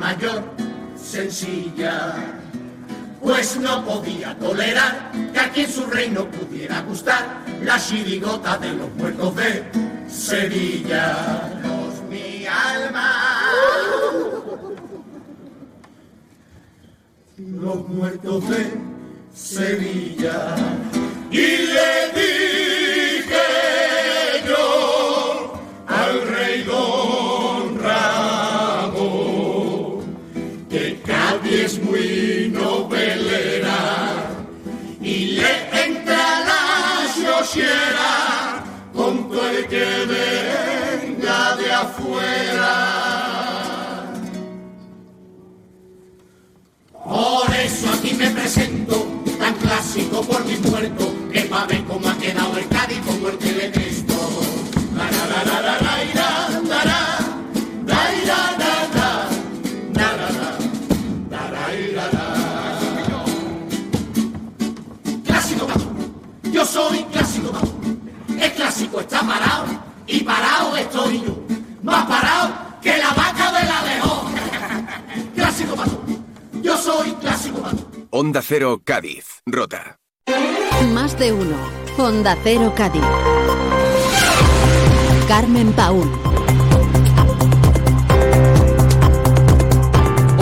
mayor, sencilla, pues no podía tolerar que aquí en su reino pudiera gustar la chirigota de los muertos de Sevilla. Mi alma. Los muertos de Sevilla. Y le dije Cádiz es muy novelera y le entra la sociedad con todo el que venga de afuera. Por eso aquí me presento, tan clásico por mi muerto, que pa' ver cómo ha quedado el Cádiz como el que le. La, la, la, la, soy clásico pato. El clásico está parado y parado estoy yo. Más parado que la vaca de la dejó. Clásico pato, yo soy clásico pato. Onda Cero Cádiz, Rota. Más de uno. Honda Cero Cádiz. Carmen Paúl.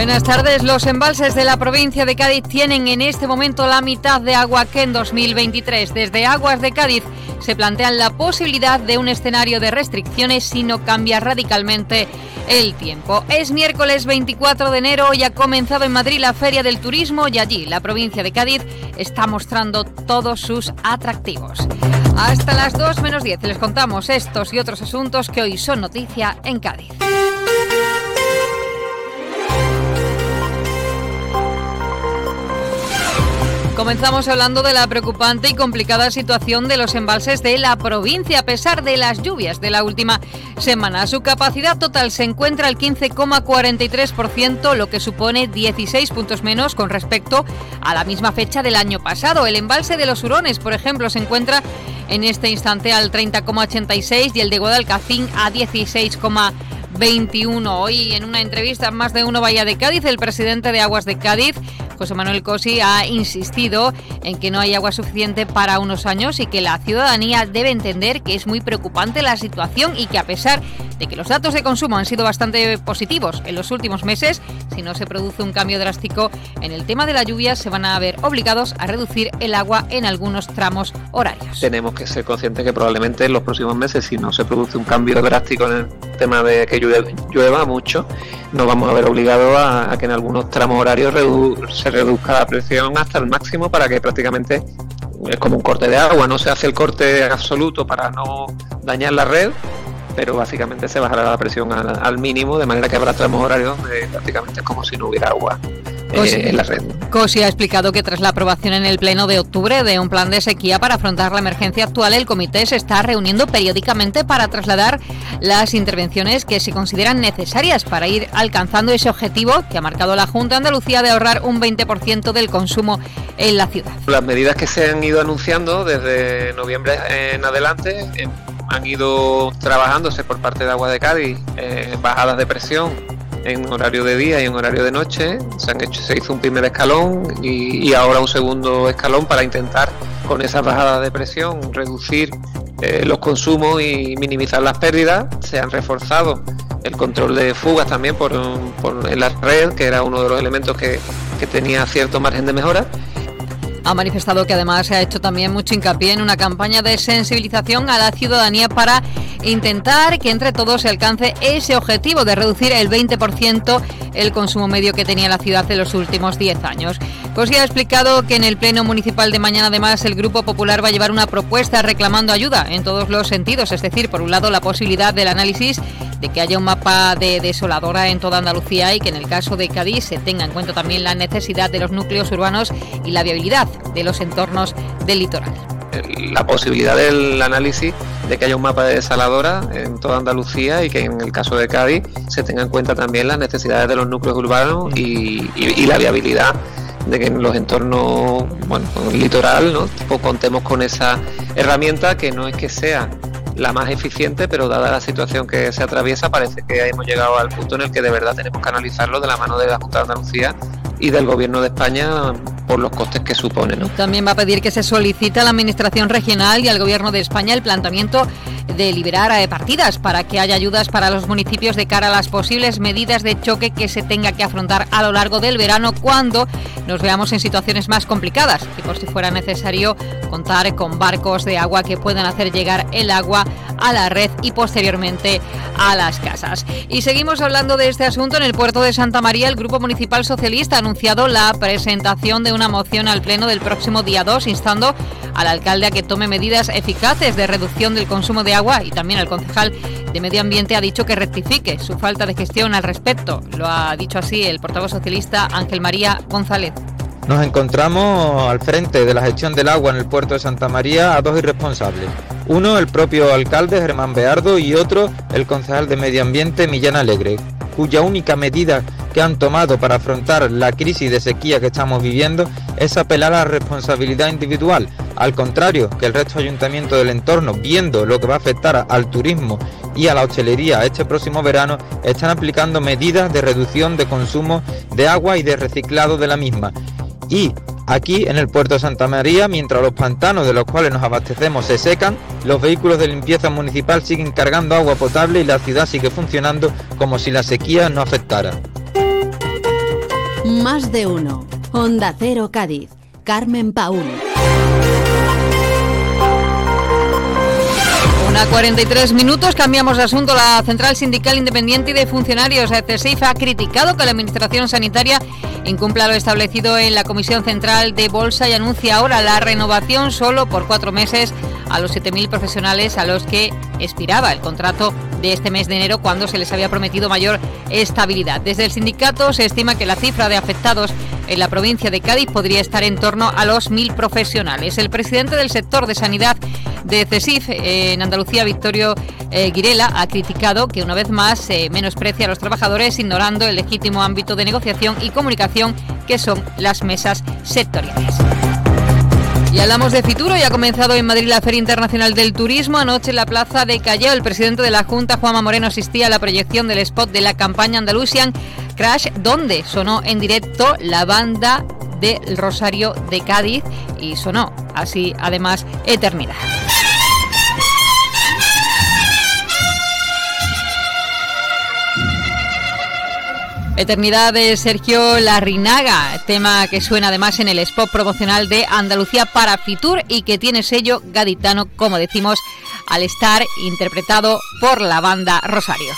Buenas tardes. Los embalses de la provincia de Cádiz tienen en este momento la mitad de agua que en 2023. Desde Aguas de Cádiz se plantean la posibilidad de un escenario de restricciones si no cambia radicalmente el tiempo. Es miércoles 24 de enero, hoy ha comenzado en Madrid la Feria del Turismo y allí la provincia de Cádiz está mostrando todos sus atractivos. Hasta las 2 menos 10 les contamos estos y otros asuntos que hoy son noticia en Cádiz. Comenzamos hablando de la preocupante y complicada situación de los embalses de la provincia a pesar de las lluvias de la última semana. Su capacidad total se encuentra al 15,43%, lo que supone 16 puntos menos con respecto a la misma fecha del año pasado. El embalse de los Hurones, por ejemplo, se encuentra en este instante al 30,86 y el de Guadalcacín a 16,21. Hoy en una entrevista en más de uno Bahía de Cádiz, el presidente de Aguas de Cádiz, José Manuel Cosi, ha insistido en que no hay agua suficiente para unos años y que la ciudadanía debe entender que es muy preocupante la situación y que a pesar de que los datos de consumo han sido bastante positivos en los últimos meses, si no se produce un cambio drástico en el tema de la lluvia, se van a ver obligados a reducir el agua en algunos tramos horarios. Tenemos que ser conscientes que probablemente en los próximos meses, si no se produce un cambio drástico en el tema de que llueva mucho, nos vamos a ver obligados a, que en algunos tramos horarios se reduzca la presión hasta el máximo para que prácticamente es como un corte de agua, no se hace el corte absoluto para no dañar la red, pero básicamente se bajará la presión al, al mínimo, de manera que habrá tramos horarios donde prácticamente es como si no hubiera agua eh, en la red. Cosi ha explicado que tras la aprobación en el Pleno de octubre de un plan de sequía para afrontar la emergencia actual, el comité se está reuniendo periódicamente para trasladar las intervenciones que se consideran necesarias para ir alcanzando ese objetivo que ha marcado la Junta de Andalucía de ahorrar un 20% del consumo en la ciudad. Las medidas que se han ido anunciando desde noviembre en adelante eh, han ido trabajándose por parte de Agua de Cádiz, eh, bajadas de presión en horario de día y en horario de noche. Se, han hecho, se hizo un primer escalón y, ahora un segundo escalón para intentar con esas bajadas de presión reducir eh, los consumos y minimizar las pérdidas. Se han reforzado el control de fugas también por, por en la red, que era uno de los elementos que, que tenía cierto margen de mejora. Ha manifestado que además se ha hecho también mucho hincapié en una campaña de sensibilización a la ciudadanía para intentar que entre todos se alcance ese objetivo de reducir el 20% el consumo medio que tenía la ciudad en los últimos 10 años. Cosi ha explicado que en el Pleno Municipal de mañana además el Grupo Popular va a llevar una propuesta reclamando ayuda en todos los sentidos, es decir, por un lado la posibilidad del análisis de que haya un mapa de desoladora en toda Andalucía y que en el caso de Cádiz se tenga en cuenta también la necesidad de los núcleos urbanos y la viabilidad de los entornos del litoral. La posibilidad del análisis de que haya un mapa de desaladora en toda Andalucía y que en el caso de Cádiz se tenga en cuenta también las necesidades de los núcleos urbanos y, la viabilidad de que en los entornos, bueno, litoral, ¿no? Pues contemos con esa herramienta que no es que sea la más eficiente, pero dada la situación que se atraviesa, parece que hemos llegado al punto en el que de verdad tenemos que analizarlo de la mano de la Junta de Andalucía y del Gobierno de España por los costes que supone. También va a pedir que se solicite a la Administración Regional y al Gobierno de España el planteamiento de liberar partidas para que haya ayudas para los municipios de cara a las posibles medidas de choque que se tenga que afrontar a lo largo del verano cuando nos veamos en situaciones más complicadas y por si fuera necesario contar con barcos de agua que puedan hacer llegar el agua a la red y posteriormente a las casas. Y seguimos hablando de este asunto en el puerto de Santa María. El Grupo Municipal Socialista ha anunciado la presentación de una moción al Pleno del próximo día 2 instando al alcalde a que tome medidas eficaces de reducción del consumo de agua y también al concejal de Medio Ambiente ha dicho que rectifique su falta de gestión al respecto. Lo ha dicho así el portavoz socialista Ángel María González. Nos encontramos al frente de la gestión del agua en el puerto de Santa María a dos irresponsables. Uno, el propio alcalde Germán Beardo y otro, el concejal de Medio Ambiente Millán Alegre, cuya única medida que han tomado para afrontar la crisis de sequía que estamos viviendo es apelar a la responsabilidad individual, al contrario que el resto de ayuntamientos del entorno, viendo lo que va a afectar al turismo y a la hostelería este próximo verano, están aplicando medidas de reducción de consumo de agua y de reciclado de la misma. Y Aquí en el puerto de Santa María, mientras los pantanos de los cuales nos abastecemos se secan, los vehículos de limpieza municipal siguen cargando agua potable y la ciudad sigue funcionando como si la sequía no afectara. Más de uno. Honda Cero Cádiz. Carmen Paul. Una 43 minutos, cambiamos de asunto. La Central Sindical Independiente de Funcionarios, ha criticado que la Administración Sanitaria incumpla lo establecido en la Comisión Central de Bolsa y anuncia ahora la renovación solo por cuatro meses a los 7.000 profesionales a los que expiraba el contrato de este mes de enero cuando se les había prometido mayor estabilidad. Desde el sindicato se estima que la cifra de afectados en la provincia de Cádiz podría estar en torno a los mil profesionales. El presidente del sector de sanidad de CESIF en Andalucía, Victorio eh, Guirela, ha criticado que una vez más se menosprecia a los trabajadores ignorando el legítimo ámbito de negociación y comunicación que son las mesas sectoriales. Y hablamos de Fituro y ha comenzado en Madrid la Feria Internacional del Turismo. Anoche en la plaza de Callao, el presidente de la Junta, Juanma Moreno, asistía a la proyección del spot de la campaña Andalusian Crash, donde sonó en directo la banda del Rosario de Cádiz y sonó así además Eternidad. Eternidad de Sergio Larrinaga, tema que suena además en el spot promocional de Andalucía para Fitur y que tiene sello gaditano, como decimos, al estar interpretado por la banda Rosario.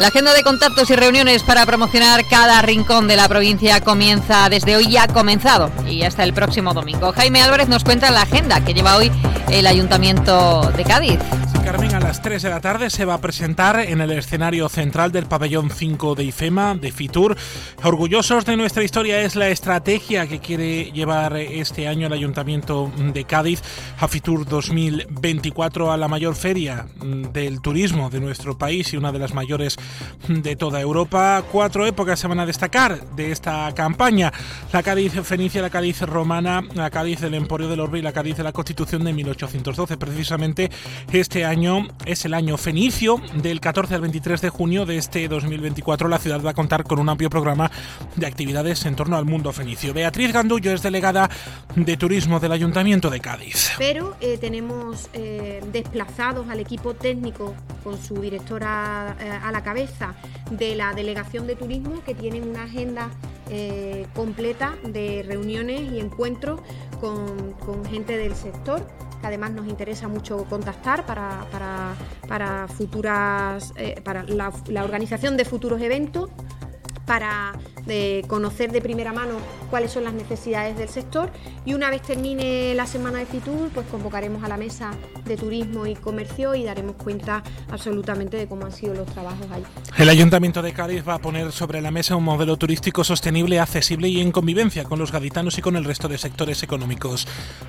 La agenda de contactos y reuniones para promocionar cada rincón de la provincia comienza desde hoy, ya ha comenzado y hasta el próximo domingo. Jaime Álvarez nos cuenta la agenda que lleva hoy el Ayuntamiento de Cádiz. Carmen, a las 3 de la tarde se va a presentar en el escenario central del pabellón 5 de IFEMA, de FITUR. Orgullosos de nuestra historia es la estrategia que quiere llevar este año el Ayuntamiento de Cádiz a FITUR 2024, a la mayor feria del turismo de nuestro país y una de las mayores de toda Europa. Cuatro épocas se van a destacar de esta campaña. La Cádiz Fenicia, la Cádiz Romana, la Cádiz del Emporio del Orbe y la Cádiz de la Constitución de 1812. Precisamente este año es el año fenicio. Del 14 al 23 de junio de este 2024 la ciudad va a contar con un amplio programa de actividades en torno al mundo fenicio. Beatriz Gandullo es delegada de Turismo del Ayuntamiento de Cádiz. Pero eh, tenemos eh, desplazados al equipo técnico con su directora eh, a la cabeza de la Delegación de Turismo que tienen una agenda completa de reuniones y encuentros con, gente del sector que además nos interesa mucho contactar para, para, futuras, eh, para la, la organización de futuros eventos para de conocer de primera mano cuáles son las necesidades del sector y una vez termine la semana de Fitur, pues convocaremos a la mesa de turismo y comercio y daremos cuenta absolutamente de cómo han sido los trabajos ahí. El Ayuntamiento de Cádiz va a poner sobre la mesa un modelo turístico sostenible, accesible y en convivencia con los gaditanos y con el resto de sectores económicos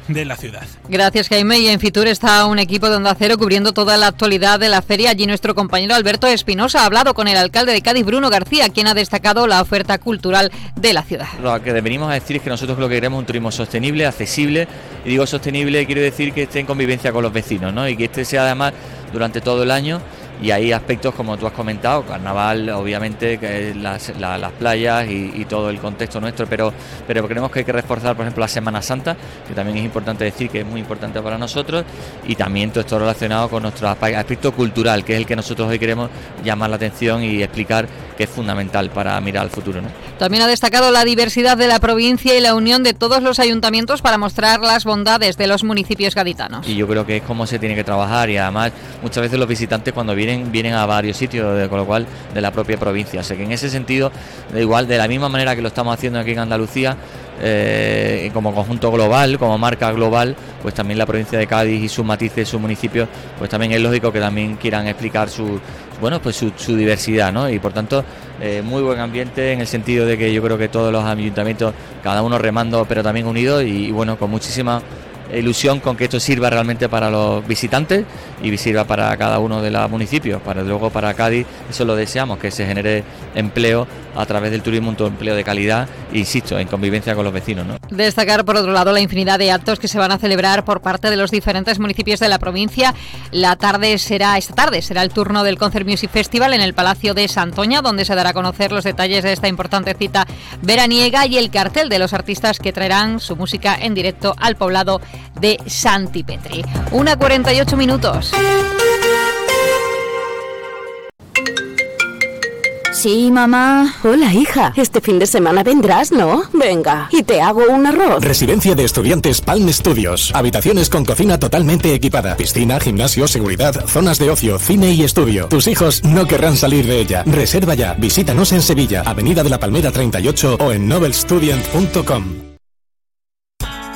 de la ciudad. Gracias Jaime y en Fitur está un equipo de Onda Cero cubriendo toda la actualidad de la feria. Allí nuestro compañero Alberto Espinosa ha hablado con el alcalde de Cádiz, Bruno García, quien ha destacado la oferta cultural de la ciudad. Lo que venimos a decir es que nosotros lo que queremos es un turismo sostenible, accesible, y digo sostenible quiero decir que esté en convivencia con los vecinos, ¿no? Y que este sea además durante todo el año y hay aspectos como tú has comentado, carnaval, obviamente, que las, las playas y, todo el contexto nuestro, pero, pero creemos que hay que reforzar, por ejemplo, la Semana Santa, que también es importante decir que es muy importante para nosotros, y también todo esto relacionado con nuestro aspecto cultural, que es el que nosotros hoy queremos llamar la atención y explicar que es fundamental para mirar al futuro. También ha destacado la diversidad de la provincia y la unión de todos los ayuntamientos para mostrar las bondades de los municipios gaditanos. Y yo creo que es como se tiene que trabajar y además muchas veces los visitantes cuando vienen vienen, a varios sitios, con lo cual de la propia provincia. O sea que en ese sentido, de igual, de la misma manera que lo estamos haciendo aquí en Andalucía, eh, como conjunto global, como marca global, pues también la provincia de Cádiz y sus matices, sus municipios, pues también es lógico que también quieran explicar su, bueno, pues su, diversidad, ¿no? Y por tanto, eh, muy buen ambiente en el sentido de que yo creo que todos los ayuntamientos, cada uno remando, pero también unidos y bueno, con muchísima ilusión con que esto sirva realmente para los visitantes y sirva para cada uno de los municipios. Para luego para Cádiz, eso lo deseamos, que se genere empleo a través del turismo, un empleo de calidad, insisto, en convivencia con los vecinos. ¿no? Destacar, por otro lado, la infinidad de actos que se van a celebrar por parte de los diferentes municipios de la provincia. La tarde será, esta tarde será el turno del Concert Music Festival en el Palacio de Santoña, donde se dará a conocer los detalles de esta importante cita veraniega y el cartel de los artistas que traerán su música en directo al poblado de Santipetri. Una 48 minutos. Sí, mamá. Hola, hija. Este fin de semana vendrás, ¿no? Venga, y te hago un arroz. Residencia de estudiantes Palm Studios. Habitaciones con cocina totalmente equipada. Piscina, gimnasio, seguridad, zonas de ocio, cine y estudio. Tus hijos no querrán salir de ella. Reserva ya. Visítanos en Sevilla, Avenida de la Palmera 38 o en nobelstudent.com.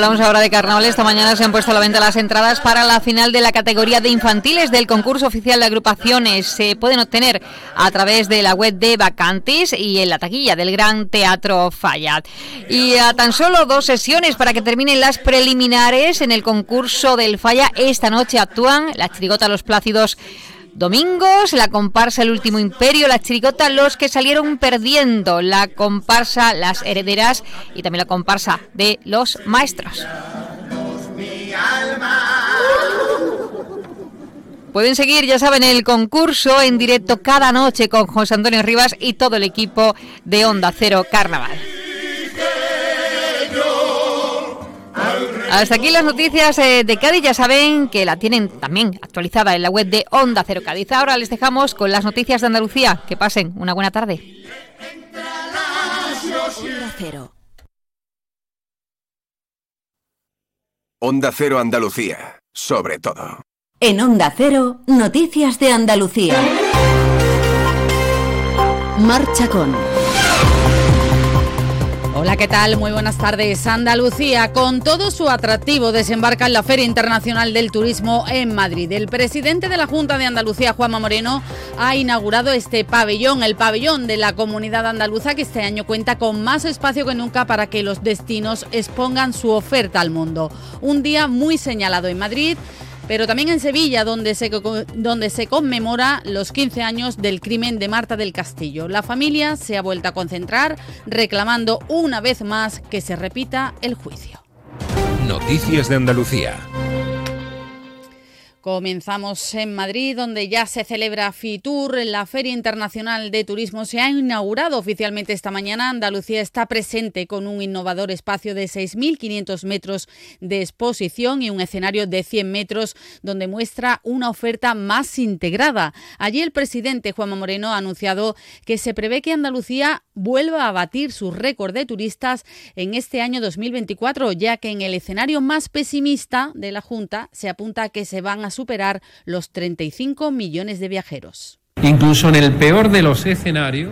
Hablamos ahora de carnaval. Esta mañana se han puesto a la venta las entradas para la final de la categoría de infantiles del concurso oficial de agrupaciones. Se pueden obtener a través de la web de Vacantes y en la taquilla del Gran Teatro Fallat. Y a tan solo dos sesiones para que terminen las preliminares en el concurso del Falla. Esta noche actúan la Chirigota Los Plácidos Domingos, la comparsa El Último Imperio, la chirigota Los que salieron perdiendo, la comparsa Las Herederas y también la comparsa de Los Maestros. Pueden seguir, ya saben, el concurso en directo cada noche con José Antonio Rivas y todo el equipo de Onda Cero Carnaval. Hasta aquí las noticias eh, de Cádiz. Ya saben que la tienen también actualizada en la web de Onda Cero Cádiz. Ahora les dejamos con las noticias de Andalucía. Que pasen una buena tarde. Onda Cero. Onda Cero Andalucía. Sobre todo. En Onda Cero, noticias de Andalucía. Marcha con. Hola, ¿qué tal? Muy buenas tardes. Andalucía, con todo su atractivo, desembarca en la Feria Internacional del Turismo en Madrid. El presidente de la Junta de Andalucía, Juanma Moreno, ha inaugurado este pabellón, el pabellón de la comunidad andaluza, que este año cuenta con más espacio que nunca para que los destinos expongan su oferta al mundo. Un día muy señalado en Madrid pero también en Sevilla, donde se, conmemora los 15 años del crimen de Marta del Castillo. La familia se ha vuelto a concentrar reclamando una vez más que se repita el juicio. Noticias de Andalucía. Comenzamos en Madrid, donde ya se celebra FITUR, la Feria Internacional de Turismo. Se ha inaugurado oficialmente esta mañana. Andalucía está presente con un innovador espacio de 6.500 metros de exposición y un escenario de 100 metros donde muestra una oferta más integrada. Allí el presidente Juanma Moreno ha anunciado que se prevé que Andalucía vuelva a batir su récord de turistas en este año 2024, ya que en el escenario más pesimista de la Junta se apunta a que se van a superar los 35 millones de viajeros. Incluso en el peor de los escenarios,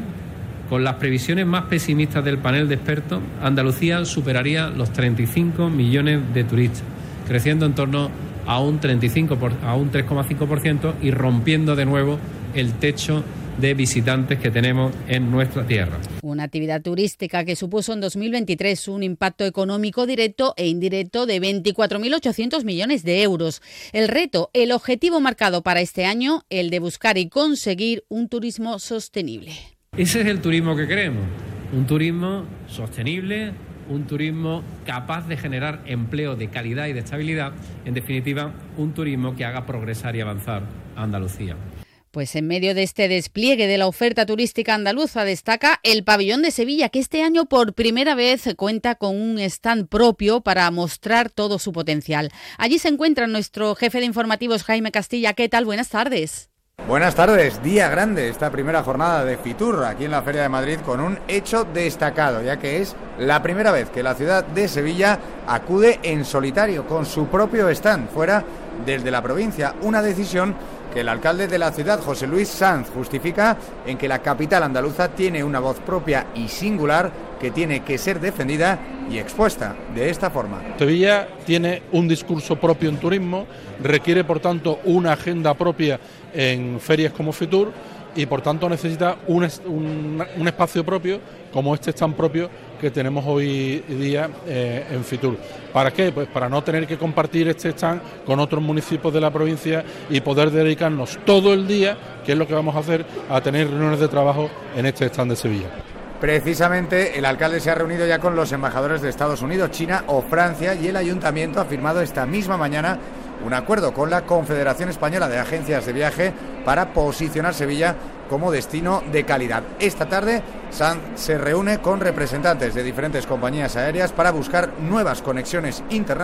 con las previsiones más pesimistas del panel de expertos, Andalucía superaría los 35 millones de turistas, creciendo en torno a un 35 a un 3,5% y rompiendo de nuevo el techo de visitantes que tenemos en nuestra tierra. Una actividad turística que supuso en 2023 un impacto económico directo e indirecto de 24.800 millones de euros. El reto, el objetivo marcado para este año, el de buscar y conseguir un turismo sostenible. Ese es el turismo que queremos, un turismo sostenible, un turismo capaz de generar empleo de calidad y de estabilidad, en definitiva, un turismo que haga progresar y avanzar a Andalucía. Pues en medio de este despliegue de la oferta turística andaluza destaca el pabellón de Sevilla, que este año por primera vez cuenta con un stand propio para mostrar todo su potencial. Allí se encuentra nuestro jefe de informativos, Jaime Castilla. ¿Qué tal? Buenas tardes. Buenas tardes, día grande esta primera jornada de Fitur aquí en la Feria de Madrid con un hecho destacado, ya que es la primera vez que la ciudad de Sevilla acude en solitario con su propio stand fuera desde la provincia, una decisión el alcalde de la ciudad, José Luis Sanz, justifica en que la capital andaluza tiene una voz propia y singular que tiene que ser defendida y expuesta de esta forma. Sevilla tiene un discurso propio en turismo, requiere por tanto una agenda propia en ferias como Fitur y por tanto necesita un, espacio propio como este stand propio que tenemos hoy día eh, en Fitur. ¿Para qué? Pues para no tener que compartir este stand con otros municipios de la provincia y poder dedicarnos todo el día, que es lo que vamos a hacer, a tener reuniones de trabajo en este stand de Sevilla. Precisamente el alcalde se ha reunido ya con los embajadores de Estados Unidos, China o Francia y el ayuntamiento ha firmado esta misma mañana un acuerdo con la Confederación Española de Agencias de Viaje para posicionar Sevilla como destino de calidad. Esta tarde Sanz se reúne con representantes de diferentes compañías aéreas para buscar nuevas conexiones internacionales